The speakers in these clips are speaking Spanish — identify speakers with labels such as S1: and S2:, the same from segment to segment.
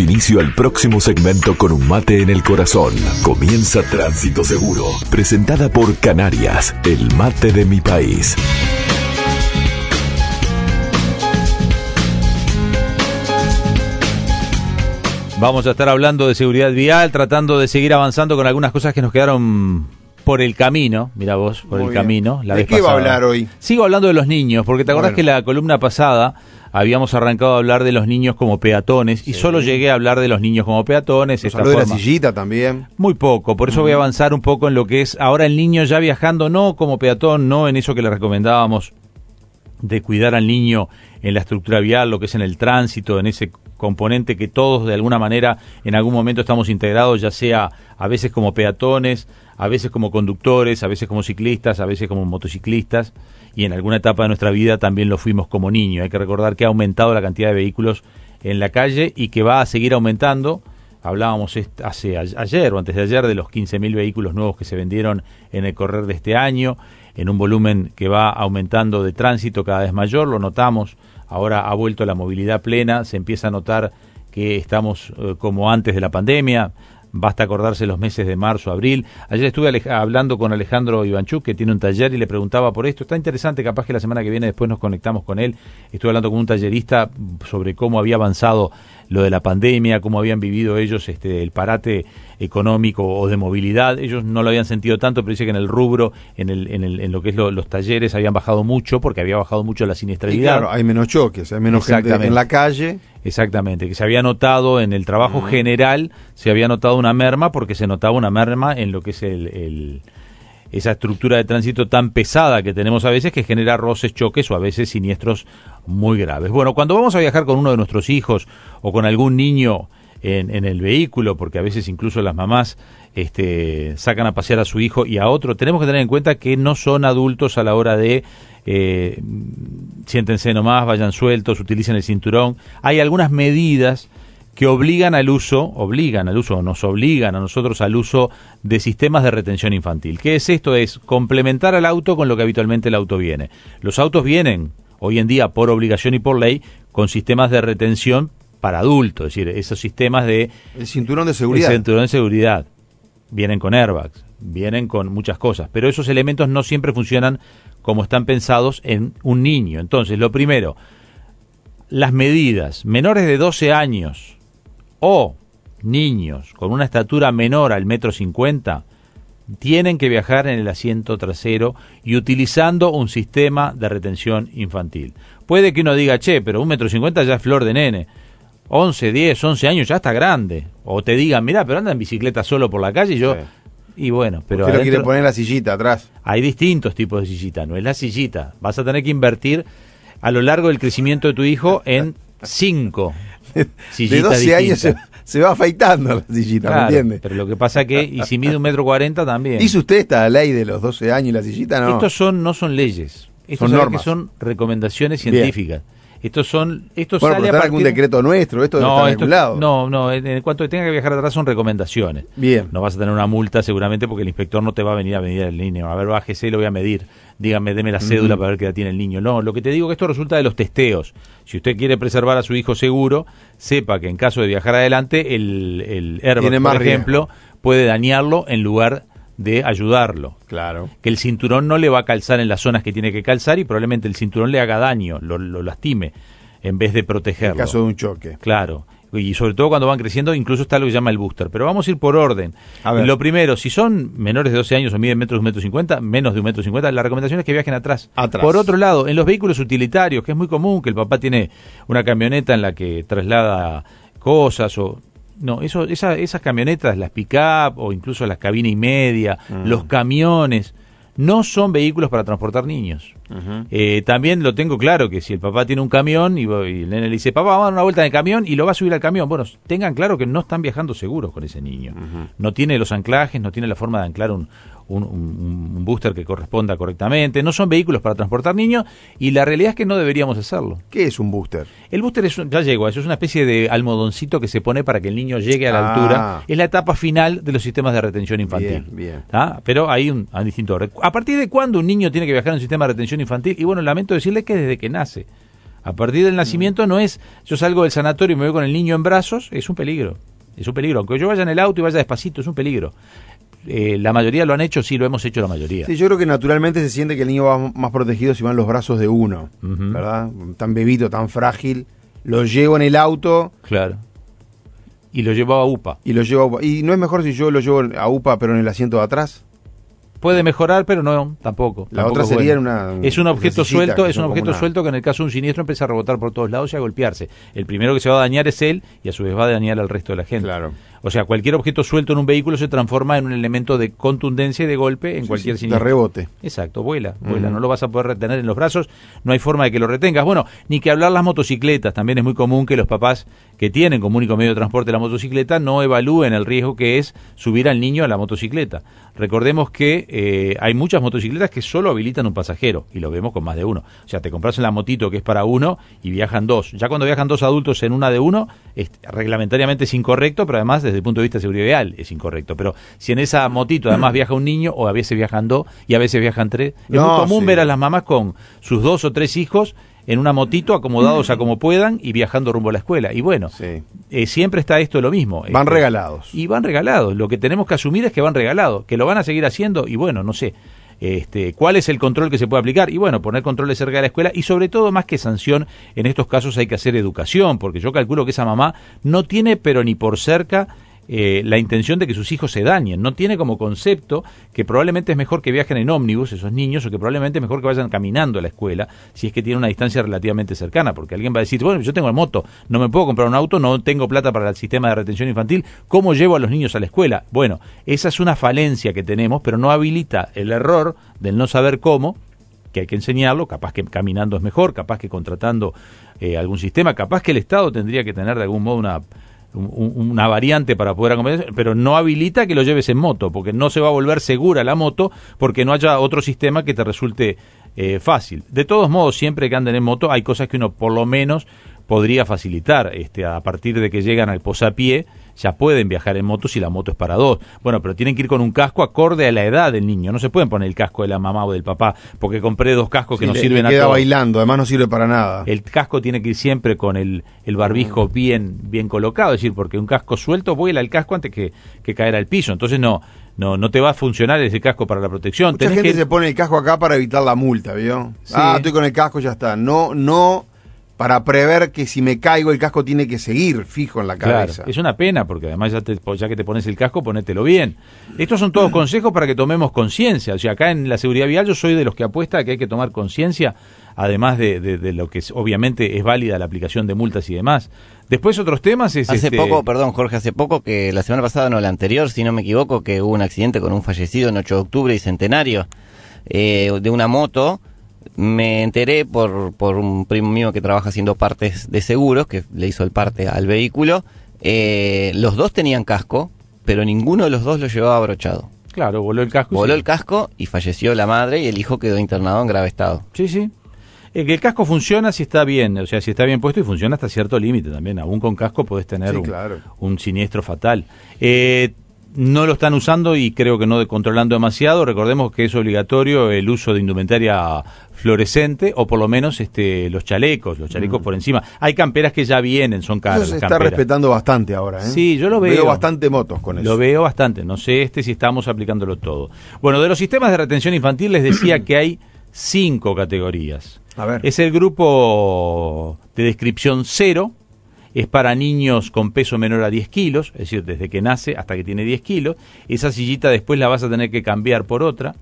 S1: Inicio al próximo segmento con un mate en el corazón. Comienza Tránsito Seguro, presentada por Canarias, el mate de mi país.
S2: Vamos a estar hablando de seguridad vial, tratando de seguir avanzando con algunas cosas que nos quedaron por el camino, mira vos, por
S3: Muy
S2: el
S3: bien.
S2: camino. La
S3: ¿De
S2: vez
S3: qué va a
S2: pasada.
S3: hablar hoy?
S2: Sigo hablando de los niños, porque te acordás
S3: Bueno.
S2: que la columna pasada habíamos arrancado a hablar de los niños como peatones y solo llegué a hablar de los niños como peatones. Esta
S3: habló de la
S2: forma-
S3: sillita también.
S2: Muy poco, por eso voy a avanzar un poco en lo que es ahora el niño ya viajando, no como peatón, no en eso que le recomendábamos de cuidar al niño en la estructura vial, lo que es en el tránsito, en ese componente que todos de alguna manera en algún momento estamos integrados, ya sea a veces como peatones, a veces como conductores, a veces como ciclistas, a veces como motociclistas y en alguna etapa de nuestra vida también lo fuimos como niño. Hay que recordar que ha aumentado la cantidad de vehículos en la calle y que va a seguir aumentando. Hablábamos hace ayer o antes de ayer de los 15.000 vehículos nuevos que se vendieron en el correr de este año, en un volumen que va aumentando de tránsito cada vez mayor, lo notamos, ahora ha vuelto la movilidad plena, se empieza a notar que estamos eh, como antes de la pandemia, basta acordarse los meses de marzo, abril. Ayer estuve hablando con Alejandro Ivanchuk, que tiene un taller, y le preguntaba por esto. Está interesante, capaz que la semana que viene después nos conectamos con él. Estuve hablando con un tallerista sobre cómo había avanzado lo de la pandemia, cómo habían vivido ellos este, el parate económico o de movilidad. Ellos no lo habían sentido tanto, pero dice que en el rubro, en, el, en, el, en lo que es lo- los talleres, habían bajado mucho, porque había bajado mucho la
S3: Y
S2: siniestralidad.
S3: claro, hay menos choques, hay menos gente en la calle.
S2: Exactamente, que se había notado en el trabajo general, se había notado una merma porque se notaba una merma en lo que es el, el- esa estructura de tránsito tan pesada que tenemos a veces que genera roces, choques o a veces siniestros muy graves. Bueno, cuando vamos a viajar con uno de nuestros hijos o con algún niño en, en el vehículo, porque a veces incluso las mamás este, sacan a pasear a su hijo y a otro, tenemos que tener en cuenta que no son adultos a la hora de eh, siéntense nomás, vayan sueltos, utilicen el cinturón. Hay algunas medidas que obligan al uso, obligan al uso, nos obligan a nosotros al uso de sistemas de retención infantil. ¿Qué es esto? Es complementar al auto con lo que habitualmente el auto viene. Los autos vienen hoy en día por obligación y por ley con sistemas de retención para adultos, es decir, esos sistemas de
S3: El cinturón de seguridad.
S2: el cinturón de seguridad. Vienen con airbags, vienen con muchas cosas, pero esos elementos no siempre funcionan como están pensados en un niño. Entonces, lo primero, las medidas menores de 12 años o niños con una estatura menor al metro cincuenta tienen que viajar en el asiento trasero y utilizando un sistema de retención infantil. Puede que uno diga, che, pero un metro cincuenta ya es flor de nene. 11, 10, 11 años ya está grande. O te digan, mira, pero anda en bicicleta solo por la calle y yo...
S3: Sí.
S2: Y bueno, pero
S3: Usted quiere poner la sillita atrás.
S2: hay distintos tipos de sillita, no es la sillita. Vas a tener que invertir a lo largo del crecimiento de tu hijo en cinco
S3: De
S2: sillitas
S3: 12 años se, va afeitando la sillita,
S2: Claro,
S3: ¿me entiende?
S2: Pero lo que pasa que, y si mide un metro cuarenta también.
S3: ¿Dice usted esta ley de los 12 años y la sillita? No.
S2: Estos son, no son leyes. Estos
S3: Son normas.
S2: que son recomendaciones científicas. Estos son, estos
S3: bueno,
S2: sale
S3: pero
S2: a
S3: está algún decreto nuestro, esto
S2: no, esto-
S3: regulado.
S2: no, no, en, cuanto tenga que viajar atrás son recomendaciones.
S3: Bien.
S2: No vas a tener una multa seguramente porque el inspector no te va a venir a medir el niño. A ver, bájese y lo voy a medir. Dígame, deme la cédula para ver qué edad tiene el niño. No, lo que te digo que esto resulta de los testeos. Si usted quiere preservar a su hijo seguro, sepa que en caso de viajar adelante, el, el airbag, por ejemplo, puede dañarlo en lugar de ayudarlo.
S3: Claro.
S2: Que el cinturón no le va a calzar en las zonas que tiene que calzar y probablemente el cinturón le haga daño, lo, lo lastime, en vez de
S3: En
S2: protegerlo.
S3: caso de un choque.
S2: Claro. Y sobre todo cuando van creciendo, incluso está lo que se llama el booster. Pero vamos a ir por orden.
S3: A ver.
S2: Lo primero, si son menores de 12 años o miden metros de un metro cincuenta, menos de un metro cincuenta, la recomendación es que viajen atrás.
S3: Atrás.
S2: Por otro lado, en los vehículos utilitarios, que es muy común que el papá tiene una camioneta en la que traslada cosas o... No, eso, esa- esas camionetas, las pick-up o incluso las cabina y media,
S3: Mm.
S2: los camiones, no son vehículos para transportar niños. Eh, también lo tengo claro que si el papá tiene un camión y el nene le dice, papá, vamos a dar una vuelta en el camión y lo va a subir al camión, bueno, tengan claro que no están viajando seguros con ese niño. No tiene los anclajes, no tiene la forma de anclar un, un, un- un booster que corresponda correctamente, no son vehículos para transportar niños y la realidad es que no deberíamos hacerlo.
S3: ¿Qué es un booster?
S2: El booster es, un- ya llegó, eso es una especie de almodoncito que se pone para que el niño llegue a la
S3: Ah.
S2: altura. Es la etapa final de los sistemas de retención infantil.
S3: Bien, bien.
S2: ¿Ah? Pero hay un, distinto orden. ¿A partir de cuándo un niño tiene que viajar en un sistema de retención infantil? Y bueno, lamento decirle que desde que nace. A partir del nacimiento no es, yo salgo del sanatorio y me voy con el niño en brazos, es un peligro. Es un peligro. Aunque yo vaya en el auto y vaya despacito, es un peligro. Eh, la mayoría lo han hecho, sí, lo hemos hecho la mayoría.
S3: Sí, yo creo que naturalmente se siente que el niño va más protegido si van los brazos de uno. ¿verdad? Tan bebito, tan frágil. Lo llevo en el auto
S2: Claro. Y lo llevaba a UPA.
S3: y lo llevo... ¿Y no es mejor si yo lo llevo a UPA pero en el asiento de atrás?
S2: Puede mejorar, pero no, tampoco.
S3: La
S2: tampoco
S3: otra sería
S2: bueno.
S3: una-
S2: Es un objeto suelto, es un objeto
S3: una-
S2: suelto que en el caso de un siniestro empieza a rebotar por todos lados y a golpearse. El primero que se va a dañar es él y a su vez va a dañar al resto de la gente.
S3: Claro.
S2: O sea, cualquier objeto suelto en un vehículo se transforma en un elemento de contundencia y de golpe en
S3: Sí,
S2: cualquier
S3: sí, de rebote.
S2: Exacto, vuela, vuela, no lo vas a poder retener en los brazos, no hay forma de que lo retengas. Bueno, ni que hablar las motocicletas, también es muy común que los papás que tienen como único medio de transporte la motocicleta no evalúen el riesgo que es subir al niño a la motocicleta. Recordemos que eh, hay muchas motocicletas que solo habilitan un pasajero, y lo vemos con más de uno. O sea, te compras en la motito que es para uno y viajan dos. Ya cuando viajan dos adultos en una de uno, es- reglamentariamente es incorrecto, pero además desde el punto de vista de seguridad vial es incorrecto. Pero si en esa motito además viaja un niño, o a veces viajan dos y a veces viajan tres, es
S3: No,
S2: muy común
S3: sí.
S2: ver a las mamás con sus dos o tres hijos en una motito acomodados a como puedan y viajando rumbo a la escuela. Y bueno,
S3: Sí.
S2: eh, siempre está esto lo mismo.
S3: Van
S2: Este,
S3: regalados.
S2: Y van regalados. Lo que tenemos que asumir es que van regalados, que lo van a seguir haciendo y bueno, no sé. Este, ¿Cuál es el control que se puede aplicar? Y bueno, poner controles cerca de la escuela y sobre todo, más que sanción, en estos casos hay que hacer educación, porque yo calculo que esa mamá no tiene, pero ni por cerca, eh, la intención de que sus hijos se dañen. No tiene como concepto que probablemente es mejor que viajen en ómnibus esos niños o que probablemente es mejor que vayan caminando a la escuela si es que tiene una distancia relativamente cercana. Porque alguien va a decir, bueno, yo tengo el moto, no me puedo comprar un auto, no tengo plata para el sistema de retención infantil, ¿cómo llevo a los niños a la escuela? Bueno, esa es una falencia que tenemos, pero no habilita el error del no saber cómo que hay que enseñarlo, capaz que caminando es mejor, capaz que contratando eh, algún sistema, capaz que el Estado tendría que tener de algún modo una, un- una variante para poder acompañar, pero no habilita que lo lleves en moto, porque no se va a volver segura la moto porque no haya otro sistema que te resulte eh, fácil. De todos modos, siempre que anden en moto hay cosas que uno por lo menos podría facilitar, este, a partir de que llegan al posapié, ya pueden viajar en moto si la moto es para dos. Bueno, pero tienen que ir con un casco acorde a la edad del niño. No se pueden poner el casco de la mamá o del papá, porque compré dos cascos que
S3: Sí,
S2: nos
S3: le-
S2: sirven
S3: le
S2: a
S3: queda
S2: todos.
S3: bailando, además no sirve para nada.
S2: El casco tiene que ir siempre con el, el barbijo
S3: Mm.
S2: bien, bien colocado, es decir, porque un casco suelto vuela el casco antes que, que caer al piso. Entonces no, no, no te va a funcionar ese casco para la protección.
S3: Mucha
S2: Tenés
S3: gente
S2: que-
S3: se pone el casco acá para evitar la multa, ¿vio?
S2: Sí.
S3: Ah, estoy con el casco, ya está. No, no para prever que si me caigo el casco tiene que seguir fijo en la
S2: Claro,
S3: cabeza.
S2: es una pena porque además ya, te- ya que te pones el casco, ponételo bien. Estos son todos consejos para que tomemos conciencia. O sea, acá en la seguridad vial yo soy de los que apuesta a que hay que tomar conciencia, además de, de- de lo que es- obviamente es válida la aplicación de multas y demás. Después otros temas es...
S4: Hace
S2: este,
S4: poco, perdón Jorge, hace poco que la semana pasada, no la anterior, si no me equivoco, que hubo un accidente con un fallecido en 8 de octubre y centenario eh, de una moto. Me enteré por, por un primo mío que trabaja haciendo partes de seguros, que le hizo el parte al vehículo. Eh, los dos tenían casco, pero ninguno de los dos lo llevaba abrochado.
S2: Claro, voló el casco.
S4: Voló
S2: sí.
S4: el casco y falleció la madre y el hijo quedó internado en grave estado.
S2: Sí, sí. Eh, que el casco funciona si está bien, o sea, si está bien puesto y funciona hasta cierto límite también. Aún con casco podés tener
S3: Sí,
S2: un,
S3: claro.
S2: un siniestro fatal. Eh, no lo están usando y creo que no de- controlando demasiado. Recordemos que es obligatorio el uso de indumentaria fluorescente o por lo menos este los chalecos, los chalecos por encima. Hay camperas que ya vienen, son caras.
S3: Mm. Eso se está
S2: camperas.
S3: respetando bastante ahora, ¿eh?
S2: Sí, yo lo veo.
S3: bastante motos con eso.
S2: Lo veo bastante, no sé este si estamos aplicándolo todo. Bueno, de los sistemas de retención infantil les decía que hay cinco categorías.
S3: A ver.
S2: Es el grupo de descripción cero, es para niños con peso menor a 10 kilos, es decir, desde que nace hasta que tiene 10 kilos. Esa sillita después la vas a tener que cambiar por otra.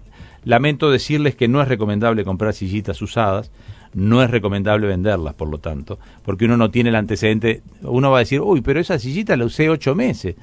S2: Lamento decirles que no es recomendable comprar sillitas usadas, no es recomendable venderlas, por lo tanto, porque uno no tiene el antecedente. Uno va a decir, uy, pero esa sillita la usé ocho meses.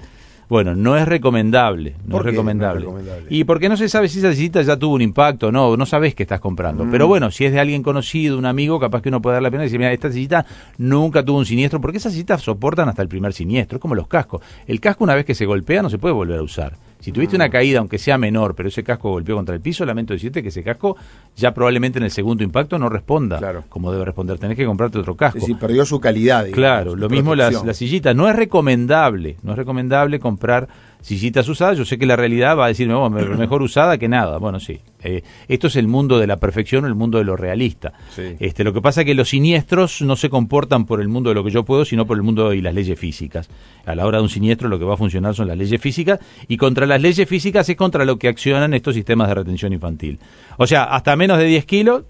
S2: Bueno, no es recomendable, no
S3: ¿Por
S2: es
S3: qué
S2: recomendable.
S3: no es recomendable?
S2: Y porque no se sabe si esa sillita ya tuvo un impacto o no, no sabes qué estás comprando.
S3: Mm.
S2: Pero bueno, si es de alguien conocido, un amigo, capaz que uno puede dar la pena y decir, mira, esta sillita nunca tuvo un siniestro, porque esas sillitas soportan hasta el primer siniestro, es como los cascos. El casco una vez que se golpea no se puede volver a usar. Si tuviste
S3: Mm.
S2: una caída, aunque sea menor, pero ese casco golpeó contra el piso, lamento decirte que ese casco ya probablemente en el segundo impacto no responda
S3: Claro.
S2: como debe responder. Tenés que comprarte otro casco.
S3: Es decir, perdió su calidad. digamos,
S2: Claro, lo mismo las, las sillitas. No es recomendable, no es recomendable comprar sillitas usadas, yo sé que la realidad va a decirme, oh, me- mejor usada que nada. Bueno, sí. Eh, esto es el mundo de la perfección, el mundo de lo realista.
S3: Sí.
S2: Este, lo que pasa es que los siniestros no se comportan por el mundo de lo que yo puedo, sino por el mundo y las leyes físicas. A la hora de un siniestro lo que va a funcionar son las leyes físicas y contra las leyes físicas es contra lo que accionan estos sistemas de retención infantil. O sea, hasta menos de 10 kilos,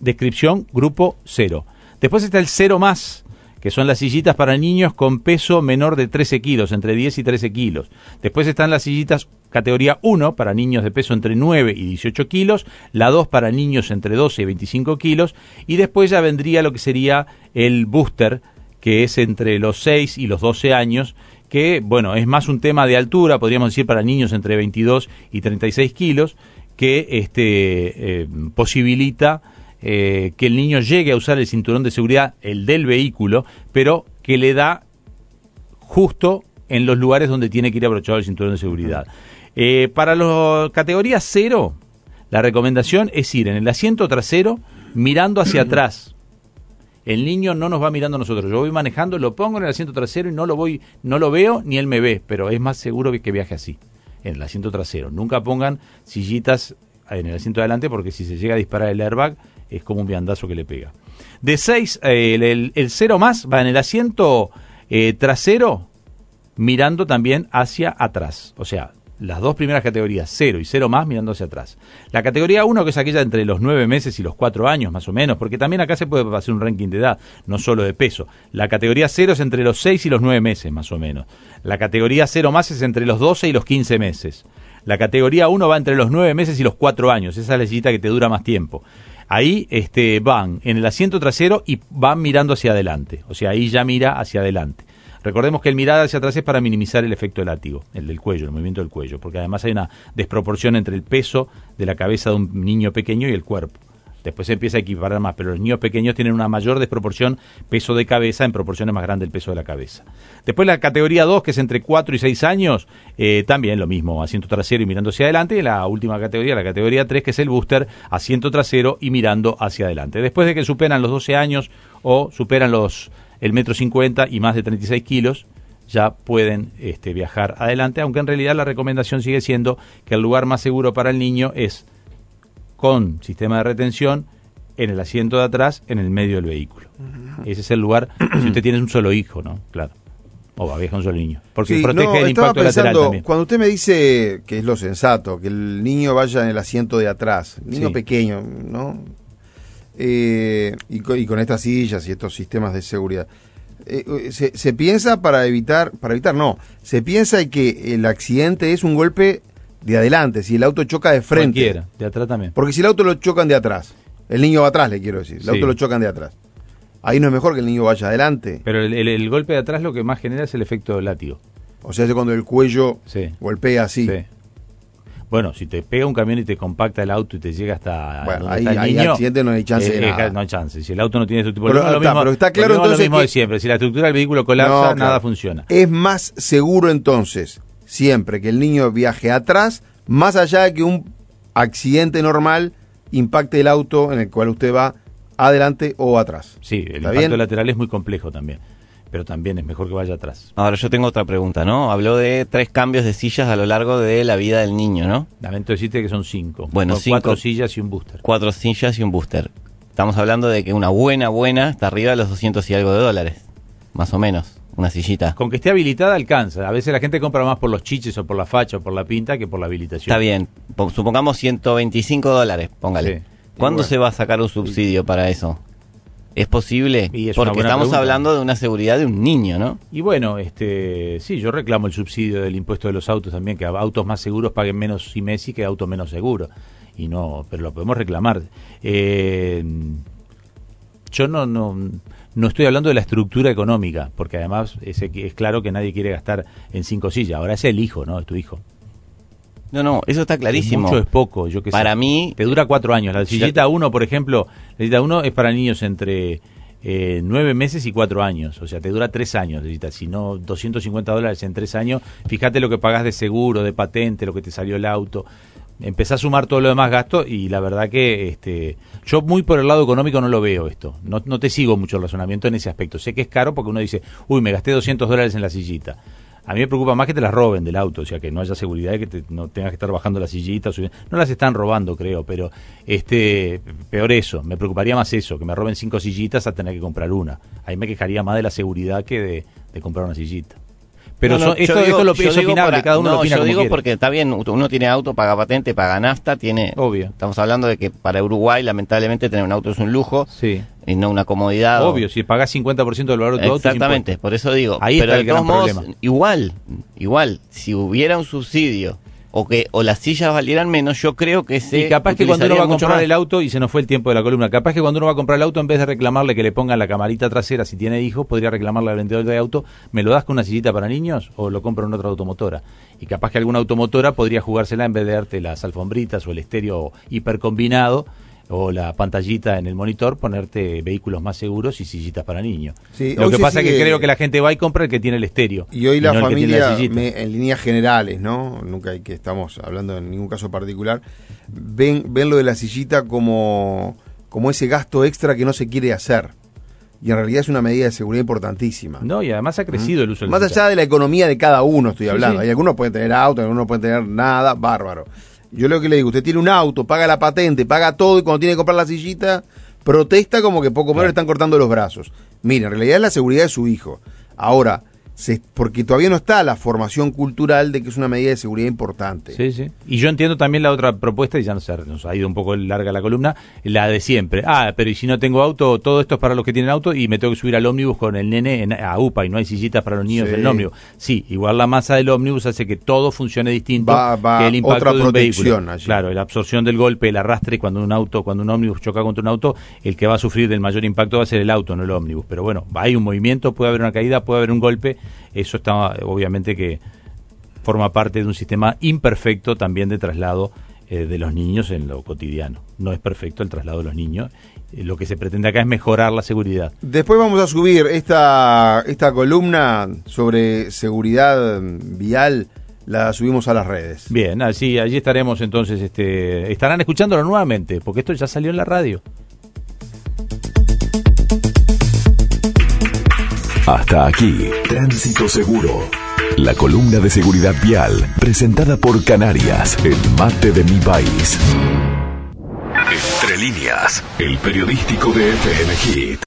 S2: descripción grupo cero. Después está el cero más, que son las sillitas para niños con peso menor de 13 kilos, entre 10 y 13 kilos. Después están las sillitas categoría 1 para niños de peso entre 9 y 18 kilos, la 2 para niños entre 12 y 25 kilos, y después ya vendría lo que sería el booster, que es entre los 6 y los 12 años, que, bueno, es más un tema de altura, podríamos decir, para niños entre 22 y 36 kilos, que este, eh, posibilita eh, que el niño llegue a usar el cinturón de seguridad, el del vehículo, pero que le da justo en los lugares donde tiene que ir abrochado el cinturón de seguridad. Eh, para la categoría cero, la recomendación es ir en el asiento trasero mirando hacia atrás. El niño no nos va mirando a nosotros. Yo voy manejando, lo pongo en el asiento trasero y no lo voy, no lo veo ni él me ve, pero es más seguro que, que viaje así, en el asiento trasero. Nunca pongan sillitas en el asiento de adelante porque si se llega a disparar el airbag es como un viandazo que le pega. De 6, el, el, cero más va en el asiento eh, trasero mirando también hacia atrás. O sea, las dos primeras categorías, 0 y 0 más, mirando hacia atrás. La categoría 1, que es aquella entre los 9 meses y los 4 años, más o menos, porque también acá se puede hacer un ranking de edad, no solo de peso. La categoría 0 es entre los 6 y los 9 meses, más o menos. La categoría 0 más es entre los 12 y los 15 meses. La categoría 1 va entre los 9 meses y los 4 años, esa es la que te dura más tiempo. Ahí este, van en el asiento trasero y van mirando hacia adelante, o sea, ahí ya mira hacia adelante. Recordemos que el mirar hacia atrás es para minimizar el efecto de látigo, el del cuello, el movimiento del cuello, porque además hay una desproporción entre el peso de la cabeza de un niño pequeño y el cuerpo. Después se empieza a equiparar más, pero los niños pequeños tienen una mayor desproporción peso de cabeza en proporciones más grandes del peso de la cabeza. Después la categoría 2, que es entre 4 y 6 años, eh, también lo mismo, asiento trasero y mirando hacia adelante. Y la última categoría, la categoría 3, que es el booster, asiento trasero y mirando hacia adelante. Después de que superan los 12 años o superan los el metro 50 y más de 36 kilos, ya pueden este, viajar adelante, aunque en realidad la recomendación sigue siendo que el lugar más seguro para el niño es con sistema de retención en el asiento de atrás, en el medio del vehículo. Ese es el lugar, si usted tiene un solo hijo, ¿no? Claro. O va viaja un solo niño. Porque
S3: Sí,
S2: protege
S3: no,
S2: el impacto lateral
S3: pensando,
S2: también.
S3: Cuando usted me dice que es lo sensato, que el niño vaya en el asiento de atrás, niño
S2: Sí.
S3: pequeño, ¿no? Eh, y, con, y con estas sillas y estos sistemas de seguridad. Eh, eh, se, se piensa para evitar, para evitar no, se piensa que el accidente es un golpe de adelante, si el auto choca de frente.
S2: Cualquiera, de atrás también.
S3: Porque si el auto lo chocan de atrás, el niño va atrás, le quiero decir, el
S2: Sí.
S3: auto lo chocan de atrás. Ahí no es mejor que el niño vaya adelante.
S2: Pero el, el- el golpe de atrás lo que más genera es el efecto látigo.
S3: O sea, es cuando el cuello
S2: Sí.
S3: golpea así.
S2: Sí. Bueno, si te pega un camión y te compacta el auto y te llega hasta
S3: Bueno,
S2: donde
S3: ahí-
S2: está el
S3: ahí accidente no hay chance de
S2: eh,
S3: nada.
S2: No hay chance. Si el auto no tiene este tipo
S3: Pero,
S2: volvemos a lo
S3: está,
S2: mismo,
S3: pero está claro
S2: a lo
S3: entonces
S2: mismo de
S3: que-
S2: siempre. Si la estructura del vehículo colapsa,
S3: No, claro.
S2: nada funciona.
S3: Es más seguro entonces, siempre que el niño viaje atrás, más allá de que un accidente normal impacte el auto en el cual usted va adelante o atrás.
S2: Sí, el
S3: ¿Está
S2: impacto
S3: bien?
S2: lateral es muy complejo también. Pero también es mejor que vaya atrás.
S4: Ahora yo tengo otra pregunta, ¿no? Habló de tres cambios de sillas a lo largo de la vida del niño, ¿no?
S2: Lamento decirte que son cinco.
S4: Bueno, cinco.
S2: cuatro sillas y un booster.
S4: Cuatro sillas y un booster. Estamos hablando de que una buena, buena está arriba de los 200 y algo de dólares. Más o menos. Una sillita.
S2: Con que esté habilitada alcanza. A veces la gente compra más por los chiches o por la facha o por la pinta que por la habilitación.
S4: Está bien. Po- Supongamos 125 dólares, póngale.
S2: Sí.
S4: ¿Cuándo
S3: bueno.
S4: se va a sacar un subsidio para eso? ¿Es posible?
S2: Es
S4: Porque estamos
S2: pregunta.
S4: hablando de una seguridad de un niño, ¿no?
S2: Y bueno, este, sí, yo reclamo el subsidio del impuesto de los autos también, que autos más seguros paguen menos IMESI que autos menos seguros. Y no, pero lo podemos reclamar. Eh, yo no, no, no estoy hablando de la estructura económica, porque además es, es claro que nadie quiere gastar en cinco sillas. Ahora es el hijo, ¿no? Es tu hijo.
S4: No, no, eso está clarísimo.
S2: Es mucho es poco, yo que
S4: Para
S2: sé.
S4: mí-
S2: Te dura cuatro años. La sillita 1, por ejemplo, la sillita 1 es para niños entre eh, nueve meses y cuatro años. O sea, te dura tres años. sillita. Si no, 250 dólares en tres años. Fíjate lo que pagás de seguro, de patente, lo que te salió el auto. Empezás a sumar todo lo demás gastos y la verdad que este yo muy por el lado económico no lo veo esto. No, no te sigo mucho el razonamiento en ese aspecto. Sé que es caro porque uno dice, uy, me gasté 200 dólares en la sillita. A mí me preocupa más que te las roben del auto, o sea, que no haya seguridad que te- no tengas que estar bajando las sillitas. No las están robando, creo, pero este peor eso. Me preocuparía más eso, que me roben cinco sillitas a tener que comprar una. Ahí me quejaría más de la seguridad que de, de comprar una sillita. Pero
S4: No, no,
S2: son- esto,
S4: digo-
S2: esto lo, es opinable,
S4: para-
S2: cada uno
S4: no,
S2: lo opina
S4: yo
S2: como
S4: digo
S2: quiere.
S4: porque está bien, uno tiene auto, paga patente, paga nafta, tiene...
S2: Obvio.
S4: Estamos hablando de que para Uruguay, lamentablemente, tener un auto es un lujo
S2: Sí.
S4: y no una comodidad. o-
S2: Obvio, si pagás 50% del valor de tu auto.
S4: Exactamente, por eso digo.
S2: Ahí
S4: pero
S2: está
S4: de
S2: el gran
S4: todos modos,
S2: problema.
S4: igual, igual, si hubiera un subsidio o que o las sillas valieran menos, yo creo que se
S2: Y capaz que cuando uno va a comprar
S4: más.
S2: el auto, y se nos fue el tiempo de la columna, capaz que cuando uno va a comprar el auto, en vez de reclamarle que le pongan la camarita trasera si tiene hijos, podría reclamarle al vendedor de auto, ¿me lo das con una sillita para niños o lo compro en otra automotora? Y capaz que alguna automotora podría jugársela en vez de darte las alfombritas o el estéreo hipercombinado o la pantallita en el monitor, ponerte vehículos más seguros y sillitas para niños.
S3: Sí,
S2: lo que pasa es que creo que la gente va y compra el que tiene el estéreo.
S3: Y hoy la
S2: no
S3: familia, me- en líneas generales, ¿no? Nunca hay que estamos hablando en ningún caso particular, ven, ven lo de la sillita como, como ese gasto extra que no se quiere hacer. Y en realidad es una medida de seguridad importantísima.
S2: No, y además ha crecido el uso del
S3: Más allá de la economía de cada uno, estoy
S2: Sí,
S3: hablando.
S2: sí.
S3: Hay algunos pueden tener auto, algunos pueden tener nada, bárbaro. Yo lo que le digo, usted tiene un auto, paga la patente, paga todo y cuando tiene que comprar la sillita, protesta como que poco menos le están cortando los brazos. Mire, en realidad es la seguridad de su hijo. Ahora, se- porque todavía no está la formación cultural de que es una medida de seguridad importante.
S2: Sí, sí. Y yo entiendo también la otra propuesta, y ya nos ha, nos ha ido un poco larga la columna, la de siempre. Ah, pero y si no tengo auto, todo esto es para los que tienen auto y me tengo que subir al ómnibus con el nene en, a UPA y no hay sillitas para los niños
S3: Sí.
S2: en el ómnibus. Sí, igual la masa del ómnibus hace que todo funcione distinto
S3: Va- va
S2: que el impacto
S3: otra
S2: de un vehículo.
S3: allí.
S2: Claro, la absorción del golpe, el arrastre cuando un auto, cuando un ómnibus choca contra un auto, el que va a sufrir del mayor impacto va a ser el auto, no el ómnibus. Pero bueno, hay un movimiento, puede haber una caída, puede haber un golpe, eso está obviamente que forma parte de un sistema imperfecto también de traslado eh, de los niños en lo cotidiano. No es perfecto el traslado de los niños. Eh, lo que se pretende acá es mejorar la seguridad.
S3: Después vamos a subir esta, esta columna sobre seguridad vial, la subimos a las redes.
S2: Bien, así allí estaremos entonces, este, estarán escuchándolo nuevamente, porque esto ya salió en la radio.
S1: Hasta aquí, Tránsito Seguro. La columna de seguridad vial, presentada por Canarias, el mate de mi país. Entre líneas, el periodístico de FM Hit.